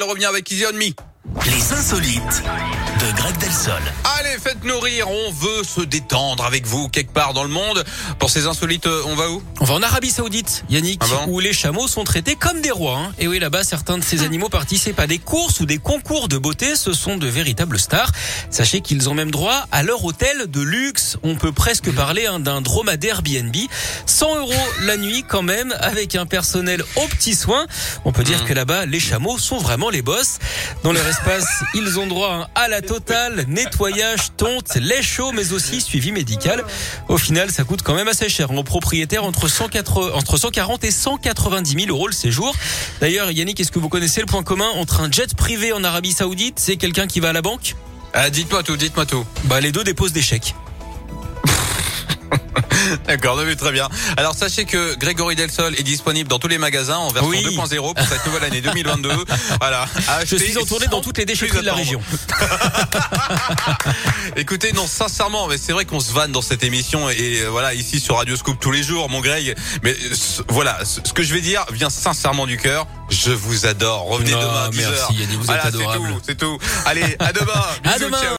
Elle revient avec Easy on Me. Les insolites de Greg Delsol. Allez, faites-nous rire. On veut se détendre avec vous quelque part dans le monde. Pour ces insolites, euh, on va où? On va en Arabie Saoudite, Yannick, Ah bon? où les chameaux sont traités comme des rois. hein. Et oui, là-bas, certains de ces animaux participent à des courses ou des concours de beauté. Ce sont de véritables stars. Sachez qu'ils ont même droit à leur hôtel de luxe. On peut presque parler hein, d'un dromadaire Airbnb. 100 euros la nuit quand même, avec un personnel aux petits soins. On peut dire que là-bas, les chameaux sont vraiment les boss. Dans ils ont droit hein, à la totale, nettoyage, tonte, lait chaud, mais aussi suivi médical. Au final, ça coûte quand même assez cher. Aux propriétaires, entre 180, entre 140 et 190 000 euros le séjour. D'ailleurs, Yannick, est-ce que vous connaissez le point commun entre un jet privé en Arabie Saoudite, c'est quelqu'un qui va à la banque? Ah, Dites-moi tout, dites-moi tout. Bah, les deux déposent des chèques. D'accord, non, mais très bien. Alors sachez que Grégory Delsol est disponible dans tous les magasins en version Oui. 2.0 pour cette nouvelle année 2022. voilà. Je suis en tournée dans toutes les déchetteries de la région. Écoutez, non, sincèrement, mais c'est vrai qu'on se vanne dans cette émission et euh, voilà, ici sur Radio Scoop tous les jours, mon Greg. Mais euh, voilà, ce que je vais dire vient sincèrement du cœur. Je vous adore. Revenez Oh, demain à 10h. merci, Yannick, vous êtes voilà, c'est adorable. tout, c'est tout. Allez, à demain. À demain. ciao.